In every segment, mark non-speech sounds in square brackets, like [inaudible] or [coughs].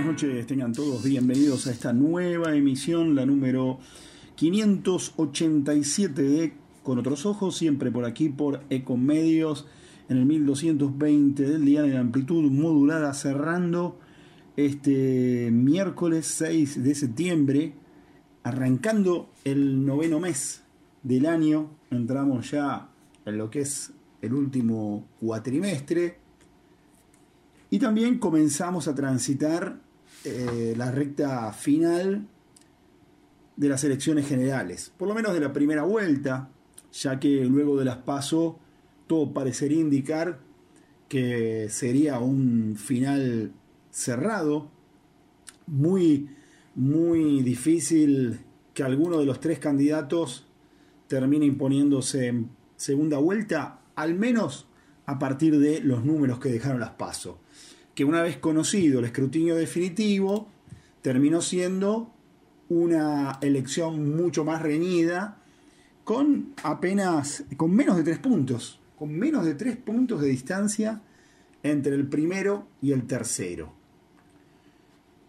buenas noches, tengan todos bienvenidos a esta nueva emisión, la número 587 de Con otros ojos, siempre por aquí por Ecomedios, en el 1220 del día de amplitud modulada, cerrando este miércoles 6 de septiembre, arrancando el noveno mes del año, entramos ya en lo que es el último cuatrimestre. Y también comenzamos a transitar eh, la recta final de las elecciones generales, por lo menos de la primera vuelta, ya que luego de las PASO todo parecería indicar que sería un final cerrado, muy, muy difícil que alguno de los tres candidatos termine imponiéndose en segunda vuelta, al menos a partir de los números que dejaron las PASO que una vez conocido el escrutinio definitivo, terminó siendo una elección mucho más reñida, con apenas, con menos de tres puntos, con menos de tres puntos de distancia entre el primero y el tercero.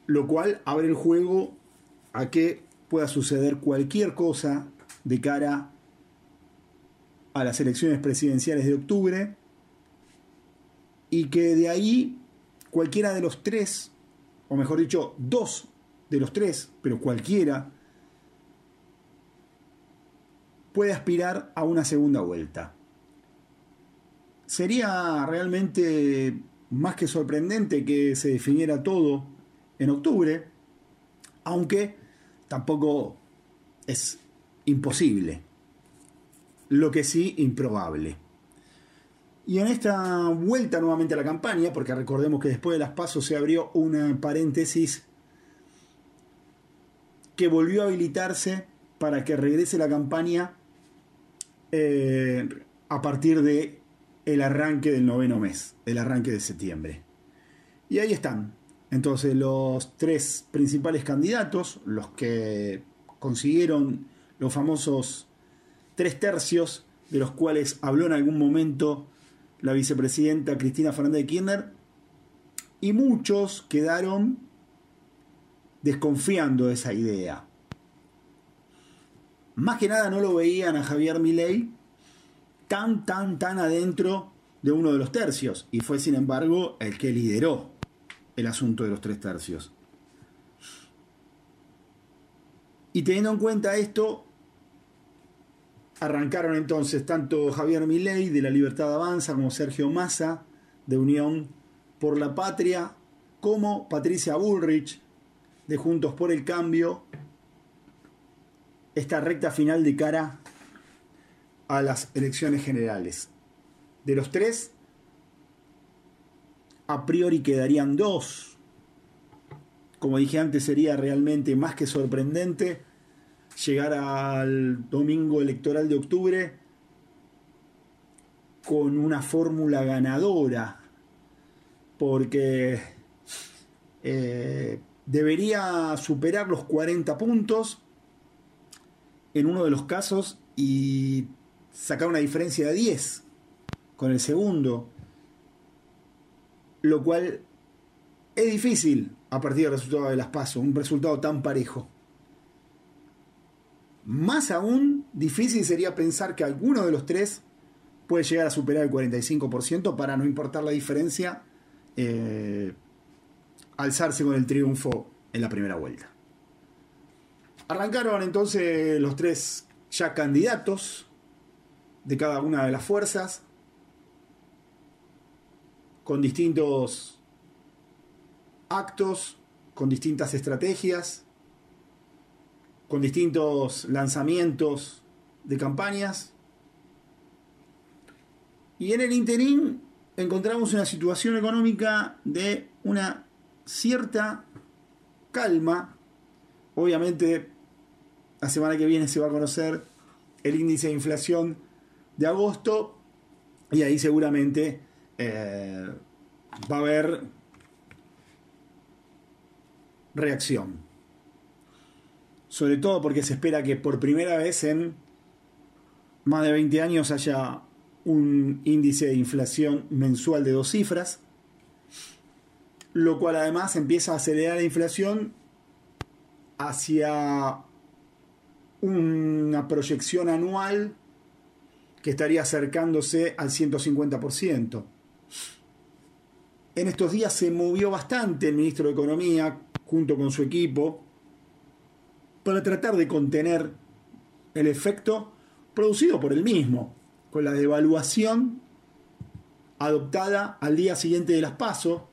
Lo cual abre el juego a que pueda suceder cualquier cosa de cara a las elecciones presidenciales de octubre y que de ahí cualquiera de los tres, o mejor dicho, dos de los tres, pero cualquiera, puede aspirar a una segunda vuelta. Sería realmente más que sorprendente que se definiera todo en octubre, aunque tampoco es imposible, lo que sí improbable. Y en esta vuelta nuevamente a la campaña, porque recordemos que después de las pasos se abrió una paréntesis que volvió a habilitarse para que regrese la campaña eh, a partir de el arranque del noveno mes, el arranque de septiembre. Y ahí están. Entonces los tres principales candidatos, los que consiguieron los famosos tres tercios, de los cuales habló en algún momento la vicepresidenta Cristina Fernández de Kirchner, y muchos quedaron desconfiando de esa idea. Más que nada no lo veían a Javier Milei tan, tan, tan adentro de uno de los tercios, y fue sin embargo el que lideró el asunto de los tres tercios. Y teniendo en cuenta esto, Arrancaron entonces tanto Javier Milei de la Libertad Avanza como Sergio Massa de Unión por la Patria, como Patricia Bullrich de Juntos por el Cambio, esta recta final de cara a las elecciones generales. De los tres, a priori quedarían dos. Como dije antes, sería realmente más que sorprendente llegar al domingo electoral de octubre con una fórmula ganadora, porque eh, debería superar los 40 puntos en uno de los casos y sacar una diferencia de 10 con el segundo, lo cual es difícil a partir del resultado de las pasos, un resultado tan parejo. Más aún, difícil sería pensar que alguno de los tres puede llegar a superar el 45% para no importar la diferencia, eh, alzarse con el triunfo en la primera vuelta. Arrancaron entonces los tres ya candidatos de cada una de las fuerzas, con distintos actos, con distintas estrategias, con distintos lanzamientos de campañas. Y en el interín encontramos una situación económica de una cierta calma. Obviamente, la semana que viene se va a conocer el índice de inflación de agosto y ahí seguramente eh, va a haber reacción sobre todo porque se espera que por primera vez en más de 20 años haya un índice de inflación mensual de dos cifras. lo cual además empieza a acelerar la inflación hacia una proyección anual que estaría acercándose al 150%. En estos días se movió bastante el ministro de Economía junto con su equipo para tratar de contener el efecto producido por el mismo, con la devaluación adoptada al día siguiente de las pasos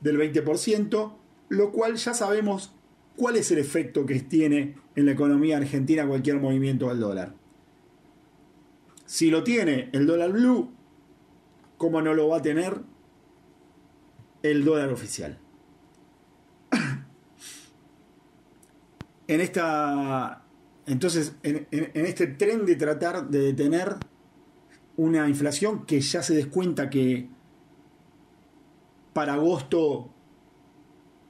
del 20%, lo cual ya sabemos cuál es el efecto que tiene en la economía argentina cualquier movimiento del dólar. Si lo tiene el dólar blue, ¿cómo no lo va a tener el dólar oficial? En esta. Entonces, en, este tren de tratar de detener una inflación que ya se descuenta que para agosto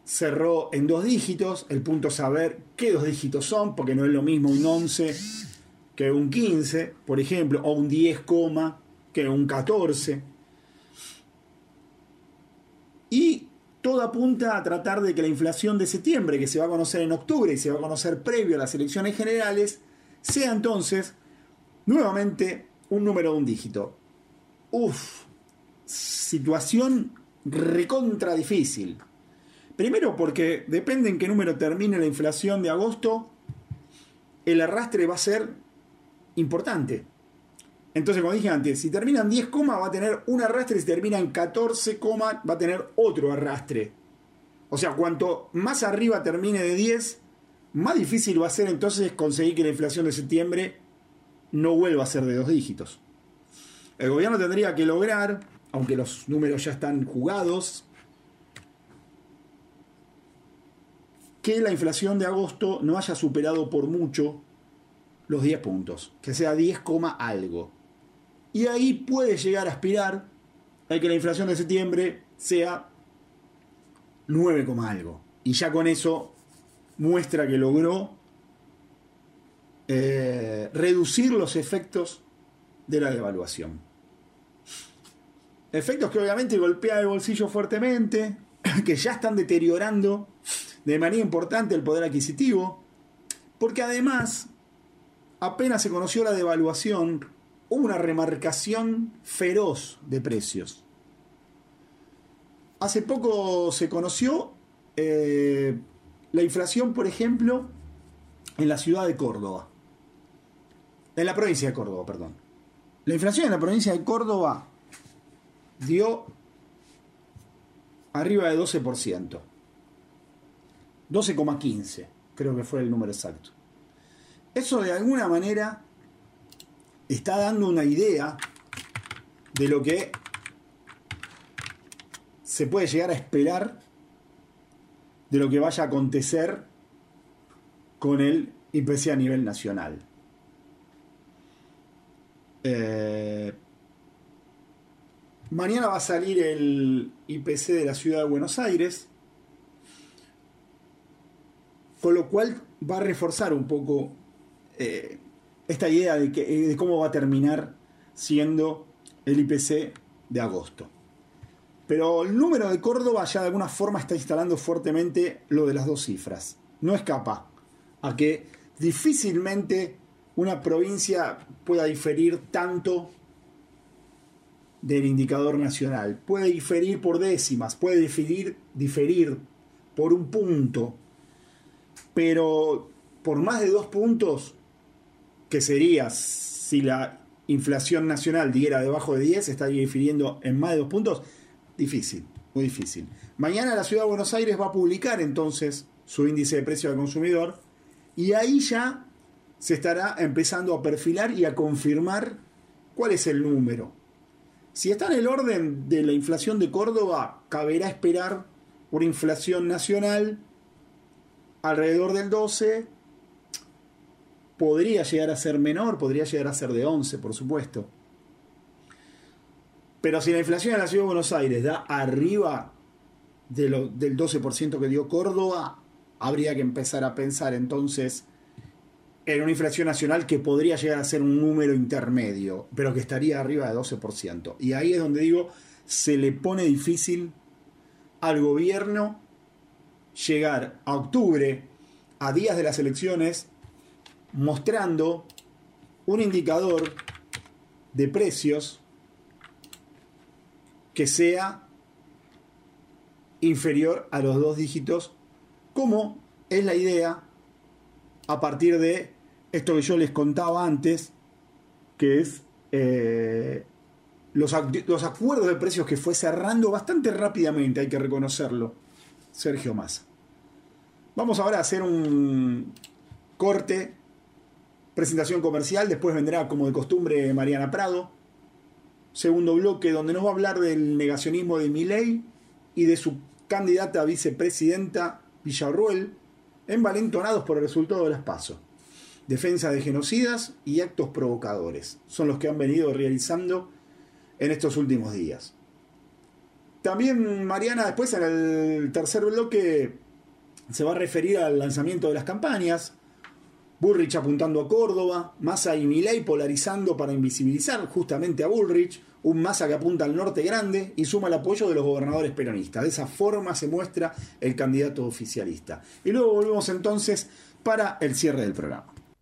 cerró en dos dígitos, el punto saber qué dos dígitos son, porque no es lo mismo un 11 que un 15, por ejemplo, o un 10, que un 14. Y apunta a tratar de que la inflación de septiembre, que se va a conocer en octubre y se va a conocer previo a las elecciones generales, sea entonces nuevamente un número de un dígito. Uf, situación recontra difícil. Primero porque depende en qué número termine la inflación de agosto, el arrastre va a ser importante. Entonces, como dije antes, si termina en 10, va a tener un arrastre, si termina en 14, va a tener otro arrastre. O sea, cuanto más arriba termine de 10, más difícil va a ser entonces conseguir que la inflación de septiembre no vuelva a ser de dos dígitos. El gobierno tendría que lograr, aunque los números ya están jugados, que la inflación de agosto no haya superado por mucho los 10 puntos, que sea 10, algo. Y ahí puede llegar a aspirar a que la inflación de septiembre sea 9, algo. Y ya con eso muestra que logró eh, reducir los efectos de la devaluación. Efectos que obviamente golpean el bolsillo fuertemente, [clears throat] que ya están deteriorando de manera importante el poder adquisitivo, porque además apenas se conoció la devaluación, hubo una remarcación feroz de precios. Hace poco se conoció eh, la inflación, por ejemplo, en la ciudad de Córdoba. En la provincia de Córdoba, perdón. La inflación en la provincia de Córdoba dio arriba de 12%. 12,15 creo que fue el número exacto. Eso de alguna manera está dando una idea de lo que se puede llegar a esperar de lo que vaya a acontecer con el IPC a nivel nacional. Eh, mañana va a salir el IPC de la ciudad de Buenos Aires, con lo cual va a reforzar un poco eh, esta idea de, que, de cómo va a terminar siendo el IPC de agosto. Pero el número de Córdoba ya de alguna forma está instalando fuertemente lo de las dos cifras. No escapa a que difícilmente una provincia pueda diferir tanto del indicador nacional. Puede diferir por décimas, puede diferir, diferir por un punto, pero por más de dos puntos que sería si la inflación nacional diera debajo de 10, estaría difiriendo en más de dos puntos, difícil, muy difícil. Mañana la ciudad de Buenos Aires va a publicar entonces su índice de precio al consumidor y ahí ya se estará empezando a perfilar y a confirmar cuál es el número. Si está en el orden de la inflación de Córdoba, caberá esperar una inflación nacional alrededor del 12 podría llegar a ser menor, podría llegar a ser de 11, por supuesto. Pero si la inflación en la ciudad de Buenos Aires da arriba del 12% que dio Córdoba, habría que empezar a pensar entonces en una inflación nacional que podría llegar a ser un número intermedio, pero que estaría arriba de 12%. Y ahí es donde digo, se le pone difícil al gobierno llegar a octubre, a días de las elecciones, mostrando un indicador de precios que sea inferior a los dos dígitos, como es la idea a partir de esto que yo les contaba antes, que es eh, los, los, acuerdos de precios que fue cerrando bastante rápidamente, hay que reconocerlo, Sergio Massa. Vamos ahora a hacer un corte, presentación comercial, después vendrá como de costumbre Mariana Prado, segundo bloque donde nos va a hablar del negacionismo de Milei y de su candidata a vicepresidenta Villarruel, envalentonados por el resultado de las PASO. Defensa de genocidas y actos provocadores son los que han venido realizando en estos últimos días. También Mariana después en el tercer bloque se va a referir al lanzamiento de las campañas, Bullrich apuntando a Córdoba, Massa y Milei polarizando para invisibilizar justamente a Bullrich, un Massa que apunta al norte grande y suma el apoyo de los gobernadores peronistas. De esa forma se muestra el candidato oficialista. Y luego volvemos entonces para el cierre del programa.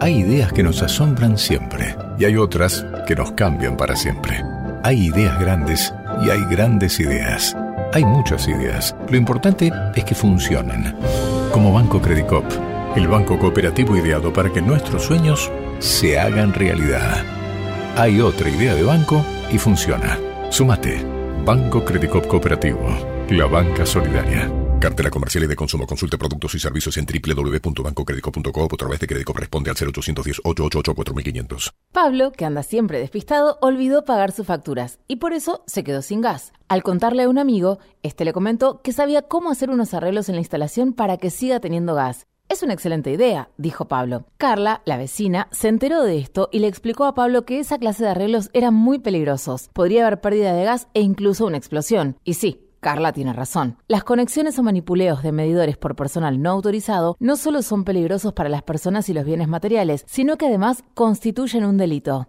Hay ideas que nos asombran siempre y hay otras que nos cambian para siempre. Hay ideas grandes y hay grandes ideas. Hay muchas ideas. Lo importante es que funcionen. Como Banco Credicop, el banco cooperativo ideado para que nuestros sueños se hagan realidad. Hay otra idea de banco y funciona. Sumate. Banco Credicop Cooperativo. La banca solidaria. Cartela comercial y de consumo. Consulte productos y servicios en www.bancocredico.com o a través de crédito responde al 0810 888 4500. Pablo, que anda siempre despistado, olvidó pagar sus facturas y por eso se quedó sin gas. Al contarle a un amigo, este le comentó que sabía cómo hacer unos arreglos en la instalación para que siga teniendo gas. Es una excelente idea, dijo Pablo. Carla, la vecina, se enteró de esto y le explicó a Pablo que esa clase de arreglos eran muy peligrosos. Podría haber pérdida de gas e incluso una explosión. Y sí, Carla tiene razón. Las conexiones o manipuleos de medidores por personal no autorizado no solo son peligrosos para las personas y los bienes materiales, sino que además constituyen un delito.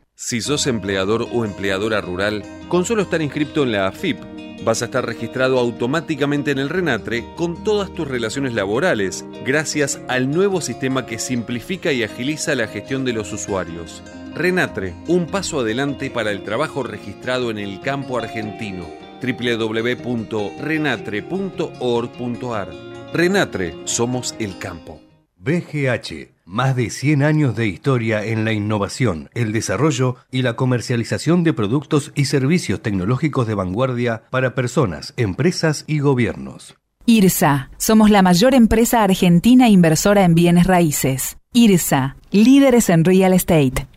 Si sos empleador o empleadora rural, con solo estar inscrito en la AFIP, vas a estar registrado automáticamente en el RENATRE con todas tus relaciones laborales, gracias al nuevo sistema que simplifica y agiliza la gestión de los usuarios. RENATRE, un paso adelante para el trabajo registrado en el campo argentino. www.renatre.org.ar Renatre, somos el campo. BGH, más de 100 años de historia en la innovación, el desarrollo y la comercialización de productos y servicios tecnológicos de vanguardia para personas, empresas y gobiernos. IRSA, somos la mayor empresa argentina inversora en bienes raíces. IRSA, líderes en real estate.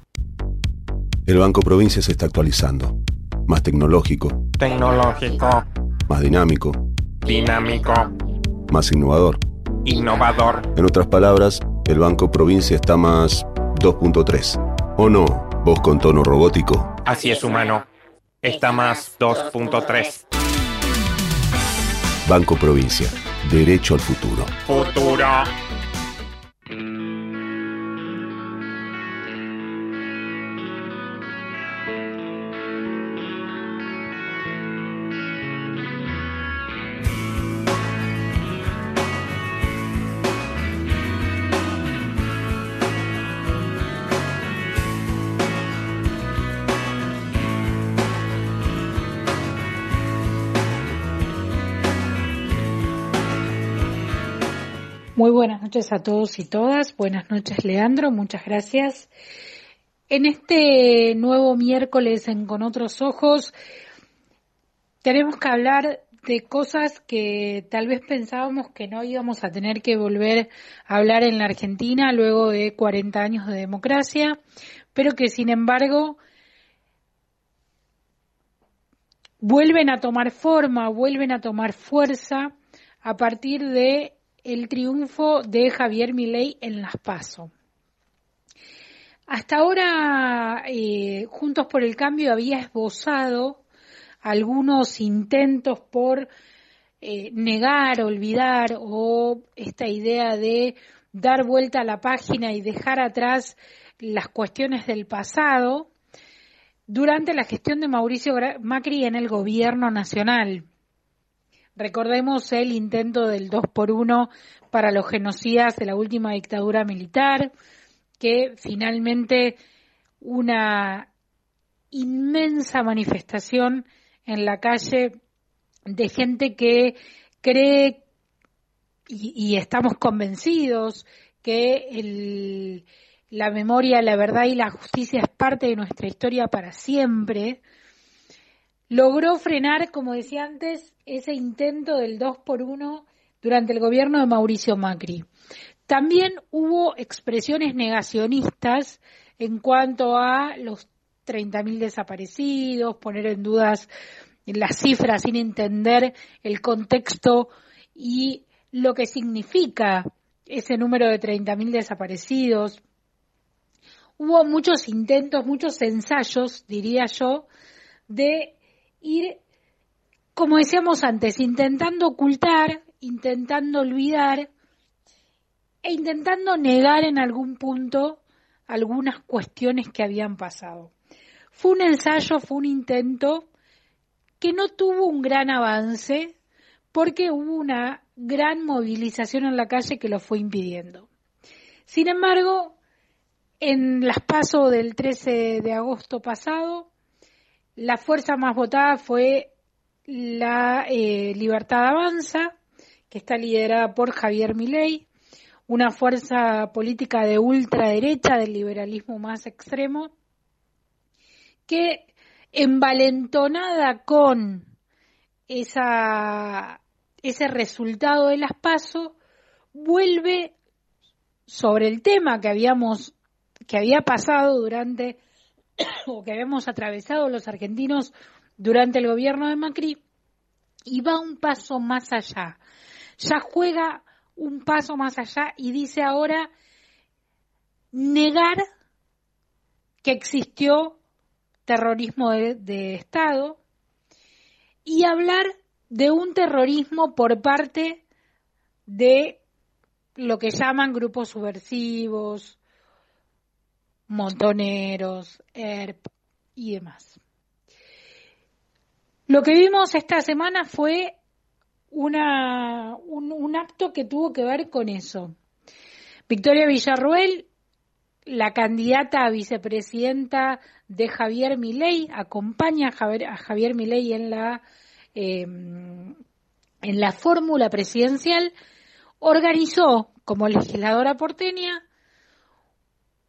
El Banco Provincia se está actualizando. Más tecnológico. Tecnológico. Más dinámico. Dinámico. Más innovador. Innovador. En otras palabras, el Banco Provincia está más 2.3. ¿O no? Vos con tono robótico. Así es, humano. Está más 2.3. Banco Provincia. Derecho al futuro. Futuro. A todos y todas. Buenas noches, Leandro. Muchas gracias. En este nuevo miércoles en Con otros ojos, tenemos que hablar de cosas que tal vez pensábamos que no íbamos a tener que volver a hablar en la Argentina luego de 40 años de democracia, pero que sin embargo vuelven a tomar forma, vuelven a tomar fuerza a partir de el triunfo de Javier Milei en Las Paso. Hasta ahora, eh, Juntos por el Cambio había esbozado algunos intentos por eh, negar, olvidar o esta idea de dar vuelta a la página y dejar atrás las cuestiones del pasado durante la gestión de Mauricio Macri en el gobierno nacional. Recordemos el intento del 2 por 1 para los genocidas de la última dictadura militar, que finalmente una inmensa manifestación en la calle de gente que cree y, estamos convencidos que la memoria, la verdad y la justicia es parte de nuestra historia para siempre, logró frenar, como decía antes, ese intento del 2 por 1 durante el gobierno de Mauricio Macri. También hubo expresiones negacionistas en cuanto a los 30.000 desaparecidos, poner en dudas las cifras sin entender el contexto y lo que significa ese número de 30.000 desaparecidos. Hubo muchos intentos, muchos ensayos, diría yo, de ir, como decíamos antes, intentando ocultar, intentando olvidar e intentando negar en algún punto algunas cuestiones que habían pasado. Fue un ensayo, fue un intento que no tuvo un gran avance porque hubo una gran movilización en la calle que lo fue impidiendo. Sin embargo, en las pasos del 13 de agosto pasado, la fuerza más votada fue la eh, Libertad Avanza, que está liderada por Javier Milei, una fuerza política de ultraderecha, del liberalismo más extremo, que envalentonada con esa, ese resultado de las PASO, vuelve sobre el tema que habíamos que había pasado durante [coughs] o que habíamos atravesado los argentinos durante el gobierno de Macri y va un paso más allá. Ya juega un paso más allá y dice ahora negar que existió terrorismo de, Estado y hablar de un terrorismo por parte de lo que llaman grupos subversivos, montoneros, ERP y demás. Lo que vimos esta semana fue una, un, acto que tuvo que ver con eso. Victoria Villarruel, la candidata a vicepresidenta de Javier Milei, acompaña a Javier, a Milei en la, em, en la fórmula presidencial, organizó como legisladora porteña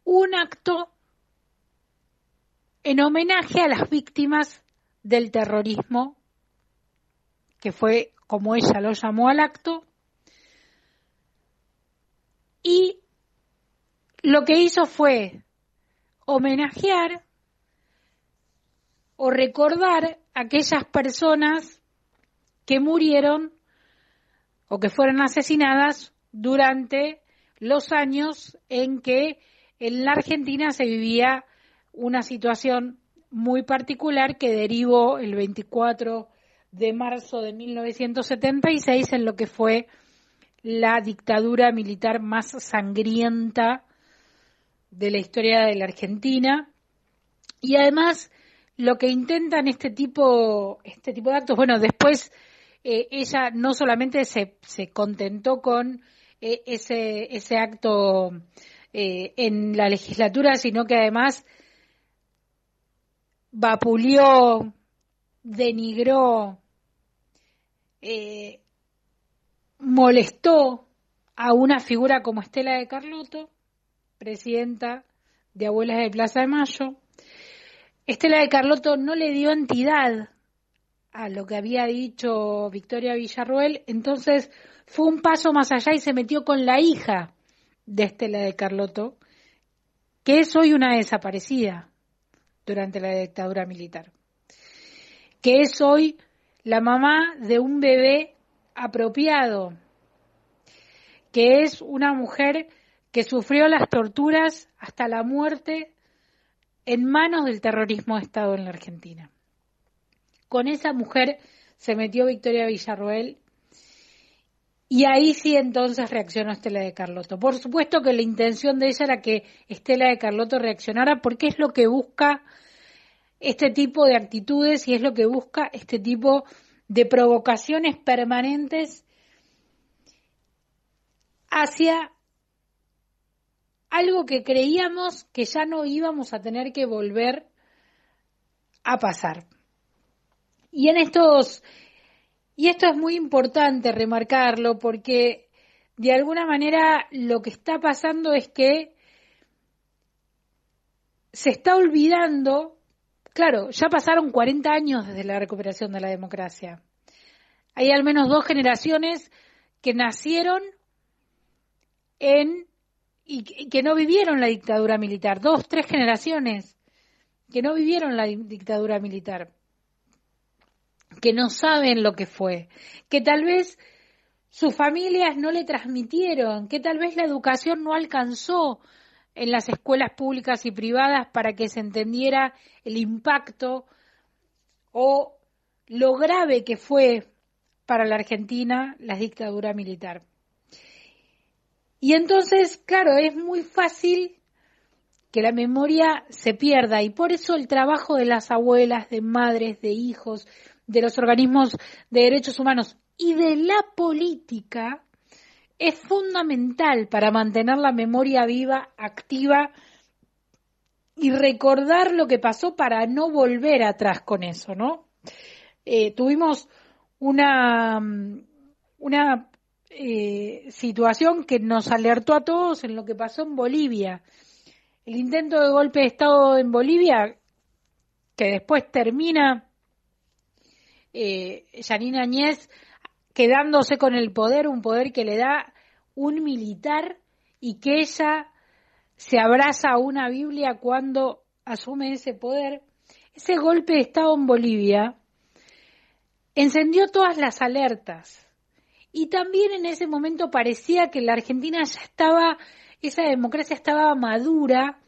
un acto en homenaje a las víctimas del terrorismo, que fue como ella lo llamó al acto, y lo que hizo fue homenajear o recordar a aquellas personas que murieron o que fueron asesinadas durante los años en que en la Argentina se vivía una situación muy particular que derivó el 24 de marzo de 1976 en lo que fue la dictadura militar más sangrienta de la historia de la Argentina. Y además lo que intentan este tipo este tipo de actos bueno después eh, ella no solamente se, se contentó con eh, ese ese acto eh, en la legislatura, sino que además vapuleó, denigró, eh, molestó a una figura como Estela de Carlotto, presidenta de Abuelas de Plaza de Mayo. Estela de Carlotto no le dio entidad a lo que había dicho Victoria Villarruel, entonces fue un paso más allá y se metió con la hija de Estela de Carlotto, que es hoy una desaparecida durante la dictadura militar, que es hoy la mamá de un bebé apropiado, que es una mujer que sufrió las torturas hasta la muerte en manos del terrorismo de Estado en la Argentina. Con esa mujer se metió Victoria Villarroel y ahí sí entonces reaccionó Estela de Carlotto. Por supuesto que la intención de ella era que Estela de Carlotto reaccionara porque es lo que busca este tipo de actitudes y es lo que busca este tipo de provocaciones permanentes hacia algo que creíamos que ya no íbamos a tener que volver a pasar. Y en estos y esto es muy importante remarcarlo porque de alguna manera lo que está pasando es que se está olvidando, claro, ya pasaron 40 años desde la recuperación de la democracia. Hay al menos dos generaciones que nacieron en y que no vivieron la dictadura militar, dos, tres generaciones que no vivieron la dictadura militar que no saben lo que fue, que tal vez sus familias no le transmitieron, que tal vez la educación no alcanzó en las escuelas públicas y privadas para que se entendiera el impacto o lo grave que fue para la Argentina la dictadura militar. Y entonces, claro, es muy fácil que la memoria se pierda y por eso el trabajo de las abuelas, de madres, de hijos, de los organismos de derechos humanos y de la política es fundamental para mantener la memoria viva, activa y recordar lo que pasó para no volver atrás con eso, ¿no? Eh, tuvimos una, una eh, situación que nos alertó a todos en lo que pasó en Bolivia. El intento de golpe de Estado en Bolivia, que después termina eh, Yanina Añez quedándose con el poder, un poder que le da un militar y que ella se abraza a una Biblia cuando asume ese poder. Ese golpe de Estado en Bolivia encendió todas las alertas y también en ese momento parecía que la Argentina ya estaba, esa democracia estaba madura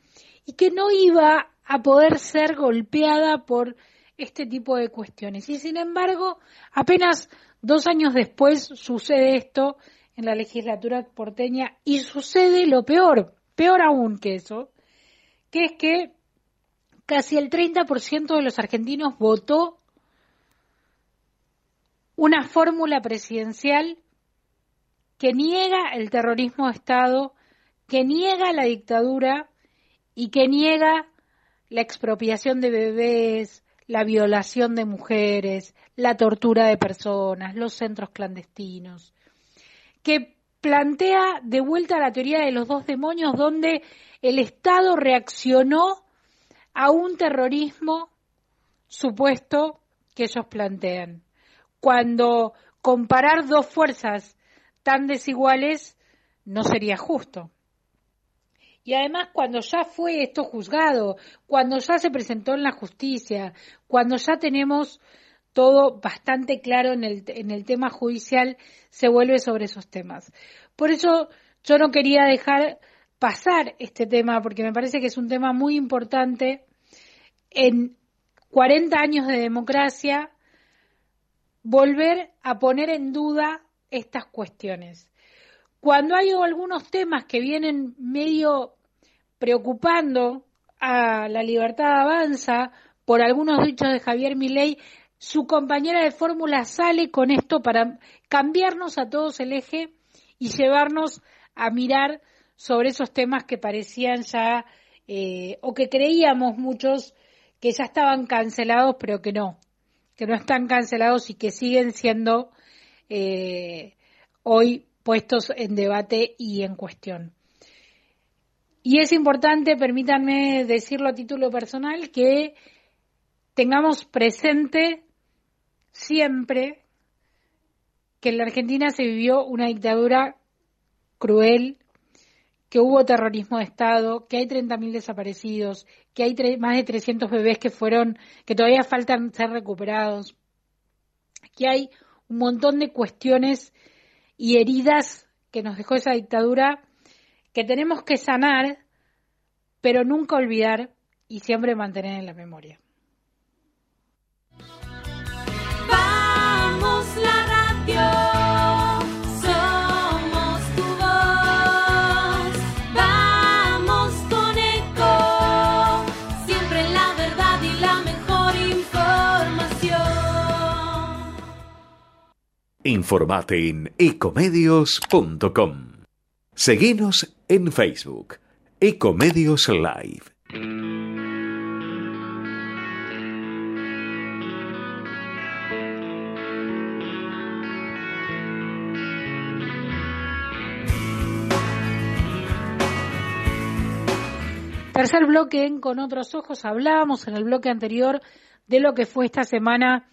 y que no iba a poder ser golpeada por este tipo de cuestiones. Y sin embargo, apenas dos años después sucede esto en la legislatura porteña y sucede lo peor, peor aún que eso, que es que casi el 30% de los argentinos votó una fórmula presidencial que niega el terrorismo de Estado, que niega la dictadura y que niega la expropiación de bebés, la violación de mujeres, la tortura de personas, los centros clandestinos, que plantea de vuelta la teoría de los dos demonios donde el Estado reaccionó a un terrorismo supuesto que ellos plantean. Cuando comparar dos fuerzas tan desiguales no sería justo. Y además cuando ya fue esto juzgado, cuando ya se presentó en la justicia, cuando ya tenemos todo bastante claro en el, en el tema judicial, se vuelve sobre esos temas. Por eso yo no quería dejar pasar este tema, porque me parece que es un tema muy importante en 40 años de democracia, volver a poner en duda estas cuestiones. Cuando hay algunos temas que vienen medio preocupando a la libertad avanza por algunos dichos de Javier Milei, su compañera de fórmula sale con esto para cambiarnos a todos el eje y llevarnos a mirar sobre esos temas que parecían ya, eh, o que creíamos muchos que ya estaban cancelados, pero que no, que no están cancelados y que siguen siendo eh, hoy puestos en debate y en cuestión. Y es importante, permítanme decirlo a título personal, que tengamos presente siempre que en la Argentina se vivió una dictadura cruel, que hubo terrorismo de Estado, que hay 30.000 desaparecidos, que hay más de 300 bebés que fueron, que todavía faltan ser recuperados, que hay un montón de cuestiones y heridas que nos dejó esa dictadura que tenemos que sanar, pero nunca olvidar y siempre mantener en la memoria. Vamos la radio. Somos tu voz. Vamos con eco. Siempre la verdad y la mejor información. Informate en ecomedios.com. Seguinos en Facebook, Ecomedios Live. Tercer bloque en Con otros ojos. Hablábamos en el bloque anterior de lo que fue esta semana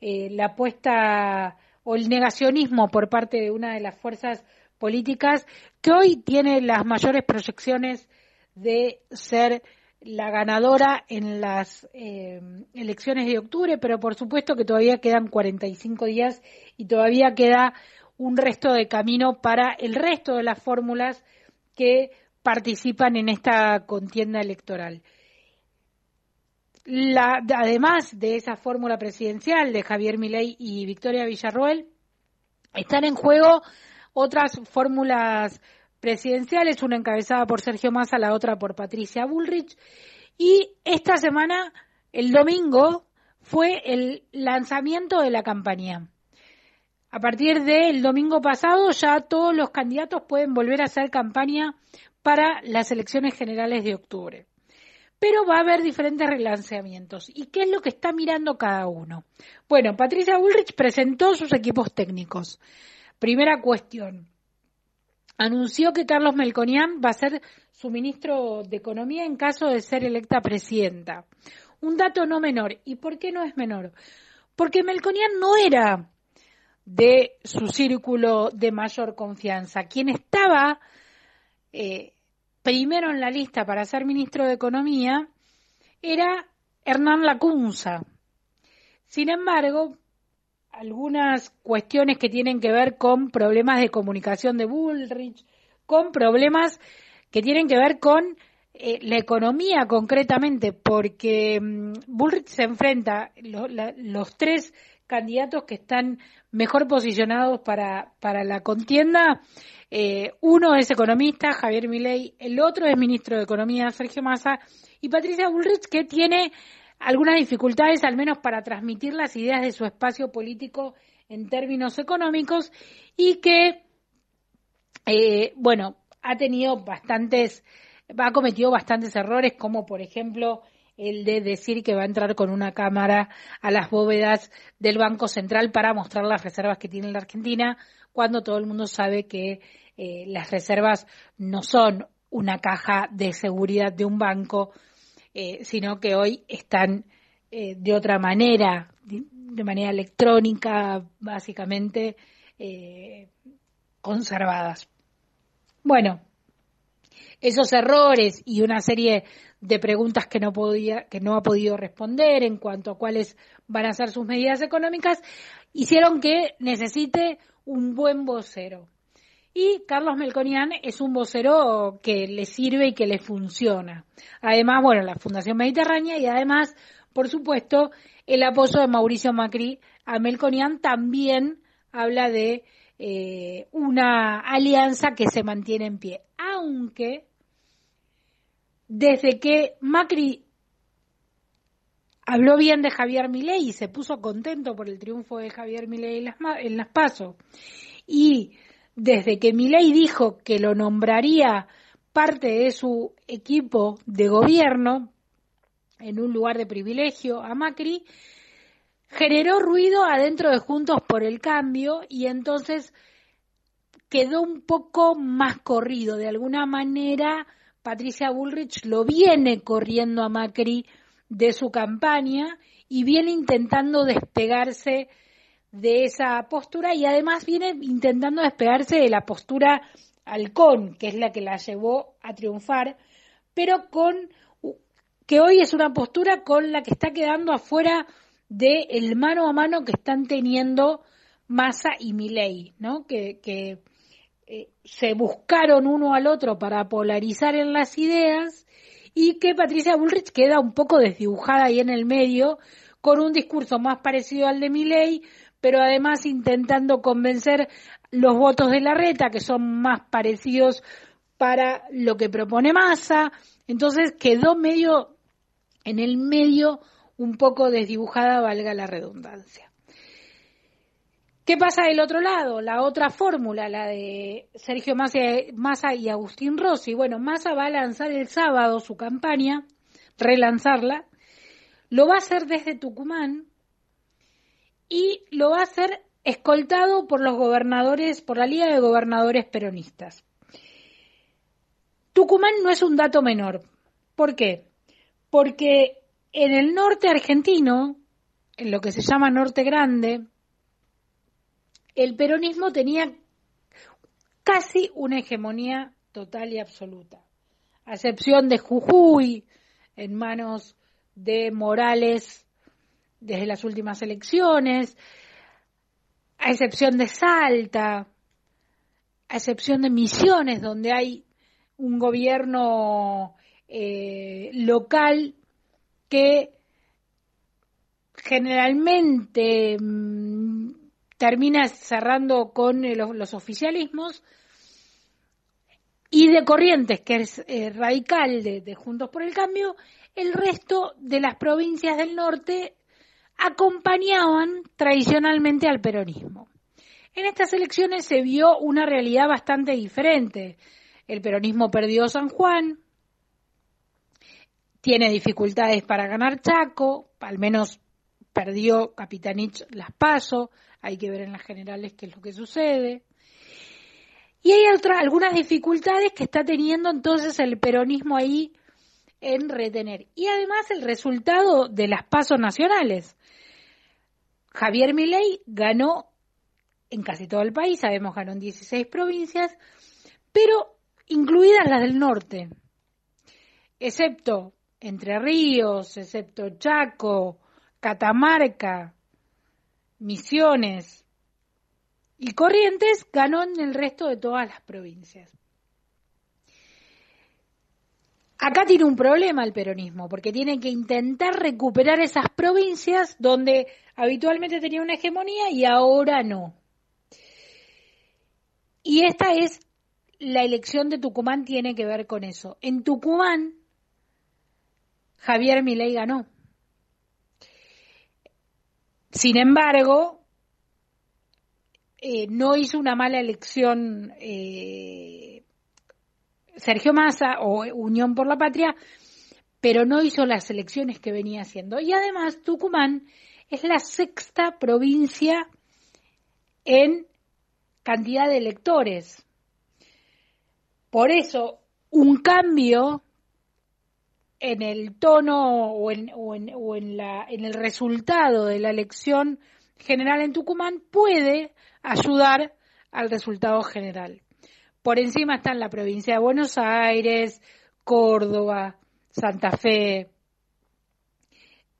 eh, la apuesta o el negacionismo por parte de una de las fuerzas políticas que hoy tiene las mayores proyecciones de ser la ganadora en las eh, elecciones de octubre, pero por supuesto que todavía quedan 45 días y todavía queda un resto de camino para el resto de las fórmulas que participan en esta contienda electoral. Además de esa fórmula presidencial de Javier Milei y Victoria Villarroel, están en juego otras fórmulas presidenciales, una encabezada por Sergio Massa, la otra por Patricia Bullrich. Y esta semana, el domingo, fue el lanzamiento de la campaña. A partir del domingo pasado ya todos los candidatos pueden volver a hacer campaña para las elecciones generales de octubre. Pero va a haber diferentes relanzamientos. ¿Y qué es lo que está mirando cada uno? Bueno, Patricia Bullrich presentó sus equipos técnicos. Primera cuestión. Anunció que Carlos Melconian va a ser su ministro de Economía en caso de ser electa presidenta. Un dato no menor. ¿Y por qué no es menor? Porque Melconian no era de su círculo de mayor confianza. Quien estaba eh, primero en la lista para ser ministro de Economía era Hernán Lacunza. Sin embargo, algunas cuestiones que tienen que ver con problemas de comunicación de Bullrich, con problemas que tienen que ver con eh, la economía concretamente, porque mm, Bullrich se enfrenta, los tres candidatos que están mejor posicionados para, para la contienda eh, uno es economista, Javier Milei, el otro es ministro de Economía, Sergio Massa, y Patricia Bullrich, que tiene algunas dificultades, al menos para transmitir las ideas de su espacio político en términos económicos, y que, eh, bueno, ha tenido bastantes, ha cometido bastantes errores, como por ejemplo el de decir que va a entrar con una cámara a las bóvedas del Banco Central para mostrar las reservas que tiene la Argentina, cuando todo el mundo sabe que eh, las reservas no son una caja de seguridad de un banco, eh, sino que hoy están eh, de otra manera, de manera electrónica, básicamente conservadas. Bueno, esos errores y una serie de preguntas que no podía, que no ha podido responder en cuanto a cuáles van a ser sus medidas económicas, hicieron que necesite un buen vocero. Y Carlos Melconian es un vocero que le sirve y que le funciona. Además, bueno, la Fundación Mediterránea y además, por supuesto, el apoyo de Mauricio Macri a Melconian también habla de eh, una alianza que se mantiene en pie. Aunque desde que Macri habló bien de Javier Milei y se puso contento por el triunfo de Javier Milei en las, en las PASO. Y desde que Milei dijo que lo nombraría parte de su equipo de gobierno en un lugar de privilegio a Macri, generó ruido adentro de Juntos por el Cambio y entonces quedó un poco más corrido. De alguna manera, Patricia Bullrich lo viene corriendo a Macri de su campaña y viene intentando despegarse de esa postura y además viene intentando despegarse de la postura halcón, que es la que la llevó a triunfar, pero con que hoy es una postura con la que está quedando afuera del el mano a mano que están teniendo Massa y Milei, ¿no? Que, que eh, se buscaron uno al otro para polarizar en las ideas y que Patricia Bullrich queda un poco desdibujada ahí en el medio con un discurso más parecido al de Milei, pero además intentando convencer los votos de la reta que son más parecidos para lo que propone Massa. Entonces quedó medio en el medio un poco desdibujada, valga la redundancia. ¿Qué pasa del otro lado? La otra fórmula, la de Sergio Massa y Agustín Rossi. Bueno, Massa va a lanzar el sábado su campaña, relanzarla. Lo va a hacer desde Tucumán y lo va a hacer escoltado por los gobernadores, por la Liga de Gobernadores Peronistas. Tucumán no es un dato menor. ¿Por qué? Porque en el norte argentino, en lo que se llama Norte Grande, el peronismo tenía casi una hegemonía total y absoluta, a excepción de Jujuy, en manos de Morales desde las últimas elecciones, a excepción de Salta, a excepción de Misiones, donde hay un gobierno eh, local que generalmente mm, termina cerrando con eh, los, oficialismos y de Corrientes, que es eh, radical de, de Juntos por el Cambio, el resto de las provincias del norte acompañaban tradicionalmente al peronismo. En estas elecciones se vio una realidad bastante diferente. El peronismo perdió San Juan, tiene dificultades para ganar Chaco, al menos perdió Capitanich las PASO, hay que ver en las generales qué es lo que sucede. Y hay otra, algunas dificultades que está teniendo entonces el peronismo ahí en retener. Y además el resultado de las pasos nacionales. Javier Milei ganó en casi todo el país, sabemos ganó en 16 provincias, pero incluidas las del norte, excepto Entre Ríos, excepto Chaco, Catamarca, Misiones y Corrientes, ganó en el resto de todas las provincias. Acá tiene un problema el peronismo, porque tiene que intentar recuperar esas provincias donde habitualmente tenía una hegemonía y ahora no. Y esta es la elección de Tucumán tiene que ver con eso. En Tucumán, Javier Milei ganó. Sin embargo, eh, no hizo una mala elección eh, Sergio Massa o Unión por la Patria, pero no hizo las elecciones que venía haciendo. Y además, Tucumán es la sexta provincia en cantidad de electores. Por eso, un cambio en el tono o en, en el resultado de la elección general en Tucumán puede ayudar al resultado general. Por encima están la provincia de Buenos Aires, Córdoba, Santa Fe,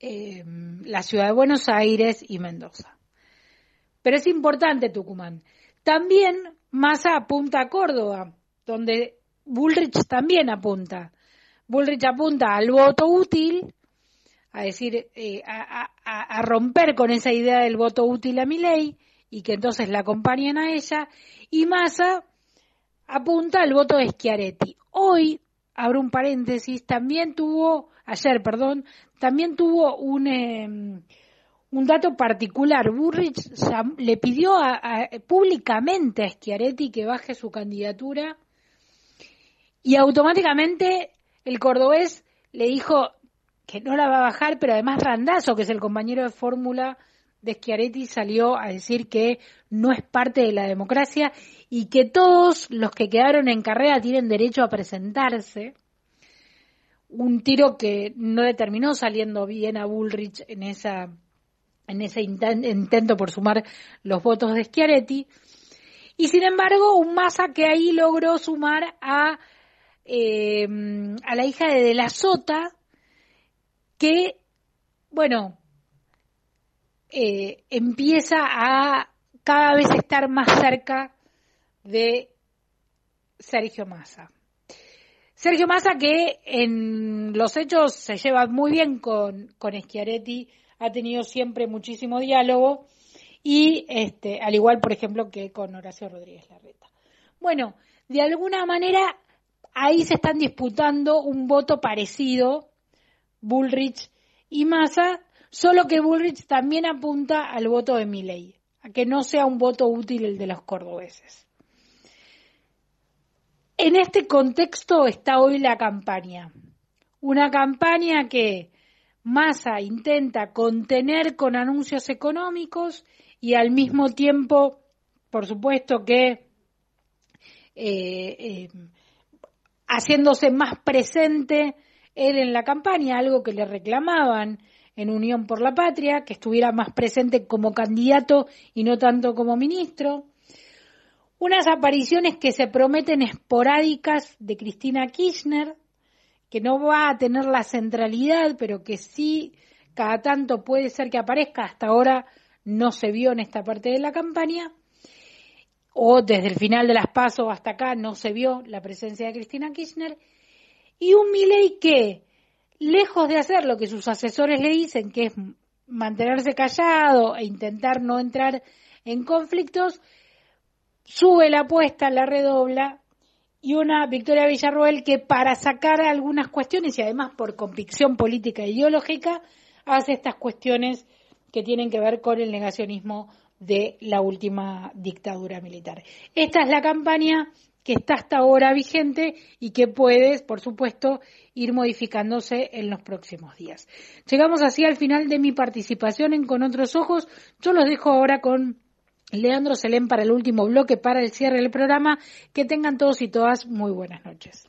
eh, la ciudad de Buenos Aires y Mendoza. Pero es importante Tucumán. También Massa apunta a Córdoba, donde Bullrich también apunta. Bullrich apunta al voto útil, a decir, eh, a, a, a, romper con esa idea del voto útil a mi ley y que entonces la acompañen a ella, y Massa apunta al voto de Schiaretti. Hoy, abro un paréntesis, también tuvo, ayer, perdón, también tuvo un, eh, un dato particular. Burrich le pidió a, públicamente a Schiaretti que baje su candidatura y automáticamente el cordobés le dijo que no la va a bajar, pero además Randazo, que es el compañero de fórmula de Schiaretti salió a decir que no es parte de la democracia y que todos los que quedaron en carrera tienen derecho a presentarse. Un tiro que no le terminó saliendo bien a Bullrich en esa en ese inten- intento por sumar los votos de Schiaretti. Y sin embargo, un Massa que ahí logró sumar a, eh, a la hija de De la Sota, que, bueno, eh, empieza a cada vez estar más cerca de Sergio Massa. Sergio Massa que en los hechos se lleva muy bien con, con Schiaretti, ha tenido siempre muchísimo diálogo y este, al igual por ejemplo que con Horacio Rodríguez Larreta. Bueno, de alguna manera ahí se están disputando un voto parecido, Bullrich y Massa, solo que Bullrich también apunta al voto de Milei, a que no sea un voto útil el de los cordobeses. En este contexto está hoy la campaña. Una campaña que Massa intenta contener con anuncios económicos y al mismo tiempo, por supuesto que eh, eh, haciéndose más presente él en la campaña, algo que le reclamaban en Unión por la Patria, que estuviera más presente como candidato y no tanto como ministro. Unas apariciones que se prometen esporádicas de Cristina Kirchner, que no va a tener la centralidad, pero que sí cada tanto puede ser que aparezca. Hasta ahora no se vio en esta parte de la campaña, o desde el final de las pasos hasta acá no se vio la presencia de Cristina Kirchner, y un Milei que, lejos de hacer lo que sus asesores le dicen, que es mantenerse callado e intentar no entrar en conflictos, sube la apuesta, la redobla, y una Victoria Villarroel que para sacar algunas cuestiones y además por convicción política e ideológica hace estas cuestiones que tienen que ver con el negacionismo de la última dictadura militar. Esta es la campaña que está hasta ahora vigente y que puede, por supuesto, ir modificándose en los próximos días. Llegamos así al final de mi participación en Con otros ojos. Yo los dejo ahora con Leandro Selén para el último bloque, para el cierre del programa. Que tengan todos y todas muy buenas noches.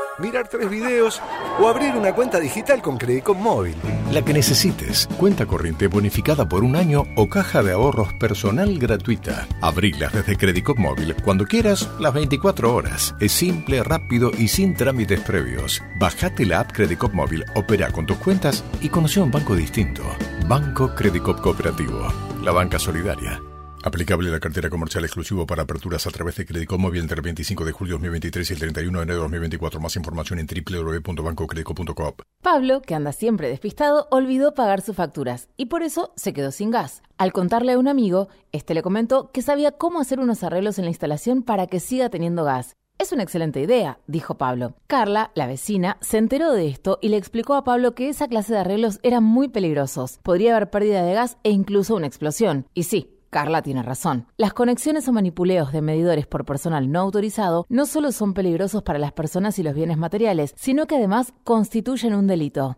mirar tres videos o abrir una cuenta digital con Credicop Móvil. La que necesites. Cuenta corriente bonificada por un año o caja de ahorros personal gratuita. Abrilas desde Credicop Móvil cuando quieras, las 24 horas. Es simple, rápido y sin trámites previos. Bajate la app Credicop Móvil, opera con tus cuentas y conoce un banco distinto. Banco Credicop Cooperativo. La banca solidaria. Aplicable la cartera comercial exclusivo para aperturas a través de Credicop Móvil entre el 25 de julio de 2023 y el 31 de enero de 2024. Más información en www.bancocredico.com. Pablo, que anda siempre despistado, olvidó pagar sus facturas y por eso se quedó sin gas. Al contarle a un amigo, este le comentó que sabía cómo hacer unos arreglos en la instalación para que siga teniendo gas. Es una excelente idea, dijo Pablo. Carla, la vecina, se enteró de esto y le explicó a Pablo que esa clase de arreglos eran muy peligrosos. Podría haber pérdida de gas e incluso una explosión. Y sí, Carla tiene razón. Las conexiones o manipuleos de medidores por personal no autorizado no solo son peligrosos para las personas y los bienes materiales, sino que además constituyen un delito.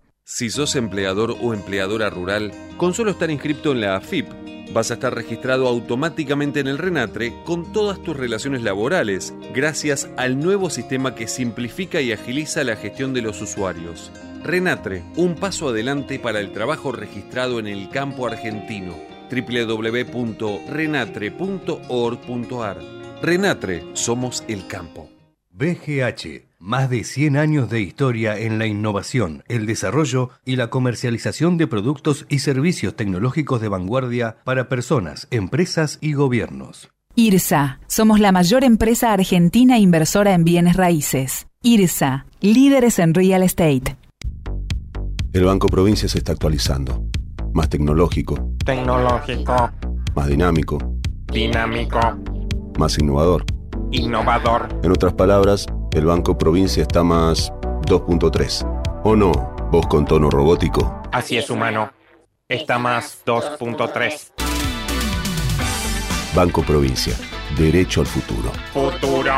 Si sos empleador o empleadora rural, con solo estar inscrito en la AFIP, vas a estar registrado automáticamente en el RENATRE con todas tus relaciones laborales, gracias al nuevo sistema que simplifica y agiliza la gestión de los usuarios. RENATRE, un paso adelante para el trabajo registrado en el campo argentino. www.renatre.org.ar. Renatre, somos el campo. BGH, más de 100 años de historia en la innovación, el desarrollo y la comercialización de productos y servicios tecnológicos de vanguardia para personas, empresas y gobiernos. IRSA, somos la mayor empresa argentina inversora en bienes raíces. IRSA, líderes en real estate. El Banco Provincia se está actualizando. Más tecnológico, Tecnológico, más dinámico, dinámico, más innovador. innovador. En otras palabras, el Banco Provincia está más 2.3. ¿O no? Vos con tono robótico. Así es, humano. Está más 2.3. Banco Provincia. Derecho al futuro. Futuro.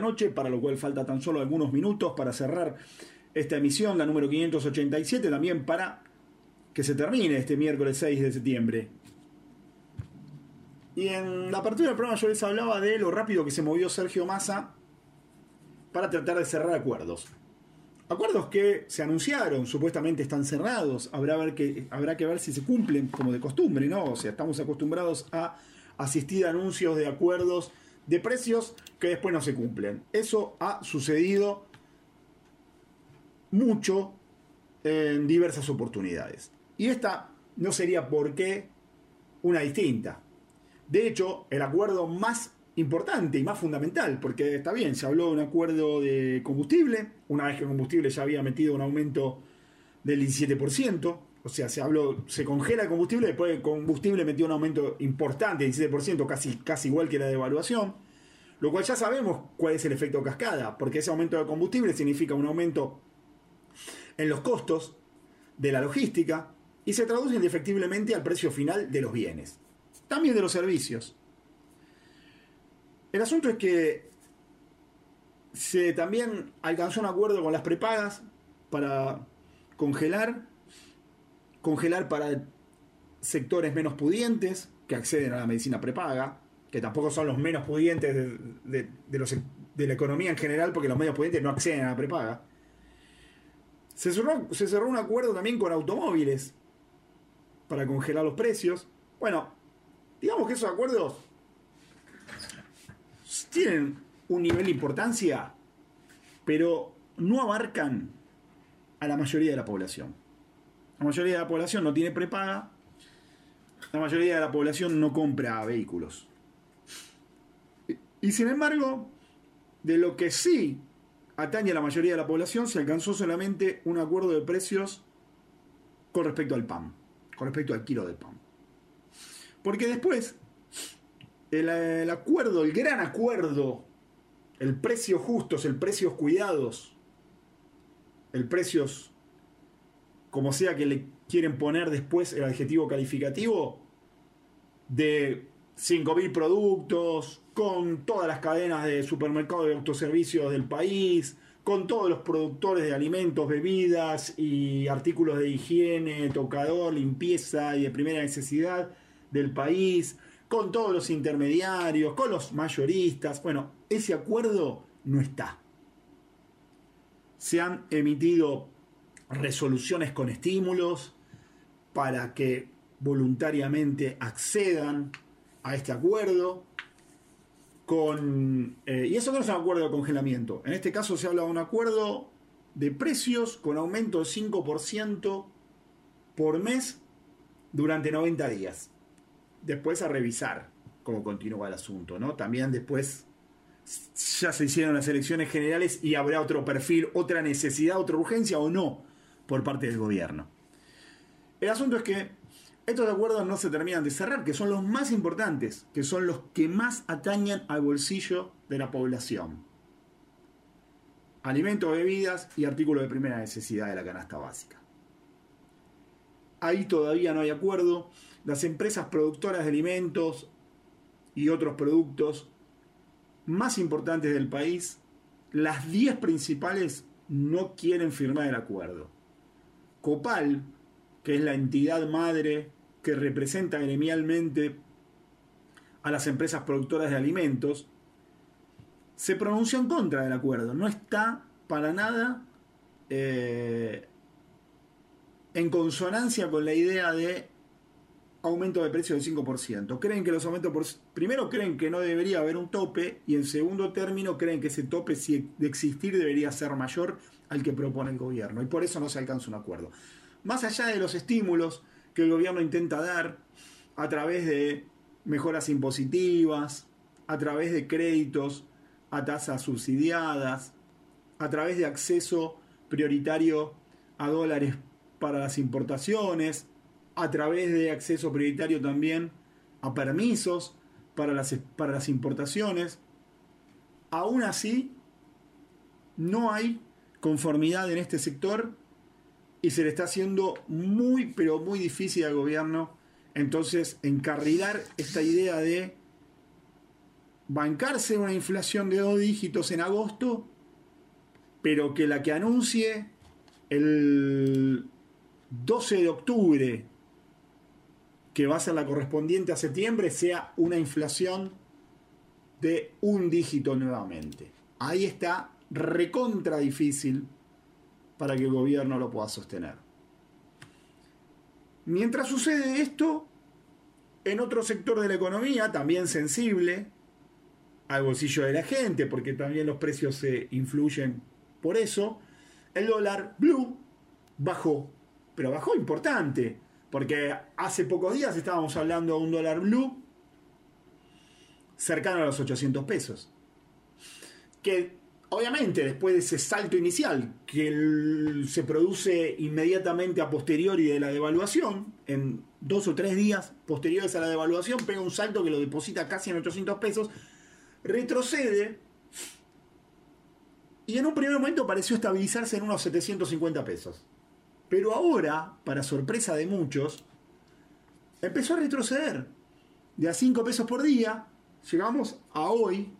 Medianoche, para lo cual falta tan solo algunos minutos para cerrar esta emisión, la número 587, también para que se termine este miércoles 6 de septiembre. Y en la apertura del programa yo les hablaba de lo rápido que se movió Sergio Massa para tratar de cerrar acuerdos. Acuerdos que se anunciaron, supuestamente están cerrados, habrá, que, habrá que ver si se cumplen como de costumbre, ¿no? O sea, estamos acostumbrados a asistir a anuncios de acuerdos de precios que después no se cumplen. Eso ha sucedido mucho en diversas oportunidades. Y esta no sería por qué una distinta. De hecho, el acuerdo más importante y más fundamental, porque está bien, se habló de un acuerdo de combustible, una vez que el combustible ya había metido un aumento del 17%, o sea, se habló, se congela el combustible, después el combustible metió un aumento importante del 17%, casi, casi igual que la devaluación, lo cual ya sabemos cuál es el efecto cascada, porque ese aumento de combustible significa un aumento en los costos de la logística y se traduce indefectiblemente al precio final de los bienes, también de los servicios. El asunto es que se también alcanzó un acuerdo con las prepagas para congelar, congelar para sectores menos pudientes que acceden a la medicina prepaga, que tampoco son los menos pudientes de, de- la economía en general, porque los menos pudientes no acceden a la prepaga. Se cerró, se cerró un acuerdo también con automóviles para congelar los precios. Bueno, digamos que esos acuerdos tienen un nivel de importancia, pero no abarcan a la mayoría de la población. La mayoría de la población no tiene prepaga, la mayoría de la población no compra vehículos. Y- sin embargo, de lo que sí atañe a la mayoría de la población, se alcanzó solamente un acuerdo de precios con respecto al pan, con respecto al kilo de pan. Porque después, el, el acuerdo, el gran acuerdo, el precio justos, el precios cuidados, el precios como sea que le quieren poner después el adjetivo calificativo, de 5.000 productos, con todas las cadenas de supermercados y autoservicios del país, con todos los productores de alimentos, bebidas y artículos de higiene, tocador, limpieza y de primera necesidad del país, con todos los intermediarios, con los mayoristas. Bueno, ese acuerdo no está. Se han emitido resoluciones con estímulos para que voluntariamente accedan a este acuerdo. Con, eh, y eso no es un acuerdo de congelamiento. En este caso se habla de un acuerdo de precios con aumento del 5% por mes durante 90 días. Después a revisar cómo continúa el asunto. ¿no? También después ya se hicieron las elecciones generales y habrá otro perfil, otra necesidad, otra urgencia o no por parte del gobierno. El asunto es que estos acuerdos no se terminan de cerrar, que son los más importantes, que son los que más atañan al bolsillo de la población. Alimentos, bebidas y artículos de primera necesidad de la canasta básica. ahí todavía no hay acuerdo. Las empresas productoras de alimentos y otros productos más importantes del país, las 10 principales no quieren firmar el acuerdo. Copal, que es la entidad madre que representa gremialmente a las empresas productoras de alimentos, se pronunció en contra del acuerdo. No está para nada eh, en consonancia con la idea de aumento de precio del 5%. Creen que los aumentos por... Primero creen que no debería haber un tope y en segundo término creen que ese tope si de existir debería ser mayor al que propone el gobierno y por eso no se alcanza un acuerdo. Más allá de los estímulos que el gobierno intenta dar a través de mejoras impositivas, a través de créditos a tasas subsidiadas, a través de acceso prioritario a dólares para las importaciones, a través de acceso prioritario también a permisos para las, para las importaciones. Aún así, no hay conformidad en este sector y se le está haciendo muy, pero muy difícil al gobierno entonces encarrilar esta idea de bancarse una inflación de dos dígitos en agosto, pero que la que anuncie el 12 de octubre, que va a ser la correspondiente a septiembre, sea una inflación de un dígito nuevamente. Ahí está recontra difícil para que el gobierno lo pueda sostener. Mientras sucede esto, en otro sector de la economía, también sensible al bolsillo de la gente, porque también los precios se influyen por eso, el dólar blue bajó, pero bajó importante, porque hace pocos días estábamos hablando de un dólar blue cercano a los 800 pesos. Que obviamente después de ese salto inicial que se produce inmediatamente a posteriori de la devaluación, en dos o tres días posteriores a la devaluación, pega un salto que lo deposita casi en 800 pesos, retrocede y en un primer momento pareció estabilizarse en unos 750 pesos. Pero ahora, para sorpresa de muchos, empezó a retroceder. De a 5 pesos por día, llegamos a hoy,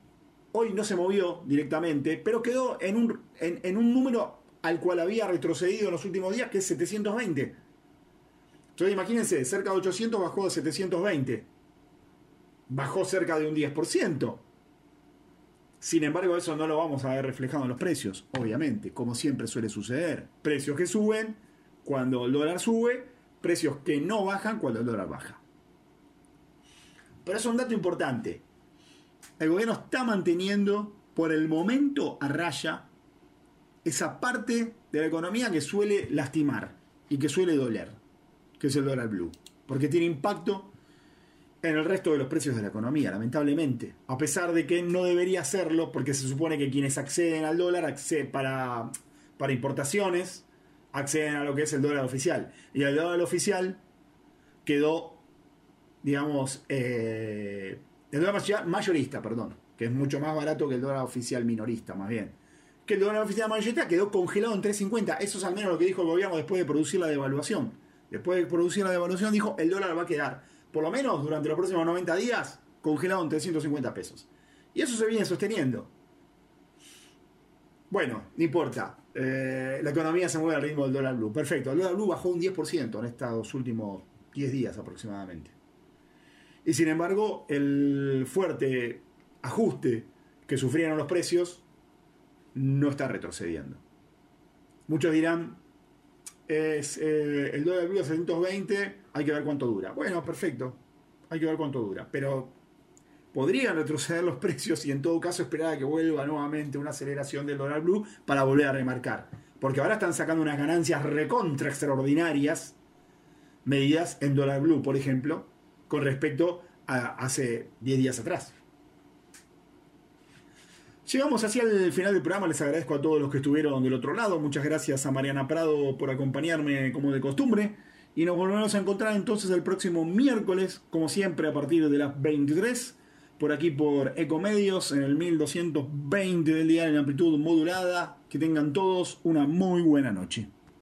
Hoy no se movió directamente, pero quedó en un, en, un número al cual había retrocedido en los últimos días, que es 720. Entonces imagínense, cerca de 800 bajó de 720. Bajó cerca de un 10%. Sin embargo, eso no lo vamos a ver reflejado en los precios, obviamente, como siempre suele suceder. Precios que suben cuando el dólar sube, precios que no bajan cuando el dólar baja. Pero es un dato importante el gobierno está manteniendo por el momento a raya esa parte de la economía que suele lastimar y que suele doler, que es el dólar blue, porque tiene impacto en el resto de los precios de la economía, lamentablemente, a pesar de que no debería hacerlo, porque se supone que quienes acceden al dólar acceden para, para importaciones, acceden a lo que es el dólar oficial, y el dólar oficial quedó, digamos, eh, el dólar mayorista, perdón, que es mucho más barato que el dólar oficial minorista, más bien. Que el dólar oficial mayorista quedó congelado en 3.50. Eso es al menos lo que dijo el gobierno después de producir la devaluación. Después de producir la devaluación dijo, el dólar va a quedar, por lo menos durante los próximos 90 días, congelado en 350 pesos. Y eso se viene sosteniendo. Bueno, no importa. Eh, la economía se mueve al ritmo del dólar blue. Perfecto. El dólar blue bajó un 10% en estos últimos 10 días aproximadamente. Y sin embargo, el fuerte ajuste que sufrieron los precios no está retrocediendo. Muchos dirán, es eh, el dólar blue a 720, hay que ver cuánto dura. Bueno, perfecto, hay que ver cuánto dura. Pero podrían retroceder los precios y en todo caso esperar a que vuelva nuevamente una aceleración del dólar blue para volver a remarcar. Porque ahora están sacando unas ganancias recontra extraordinarias, medidas en dólar blue, por ejemplo, con respecto a hace 10 días atrás. Llegamos hacia el final del programa, les agradezco a todos los que estuvieron del otro lado, muchas gracias a Mariana Prado por acompañarme como de costumbre y nos volvemos a encontrar entonces el próximo miércoles, como siempre a partir de las 23, por aquí por Ecomedios en el 1220 del día en amplitud modulada. Que tengan todos una muy buena noche.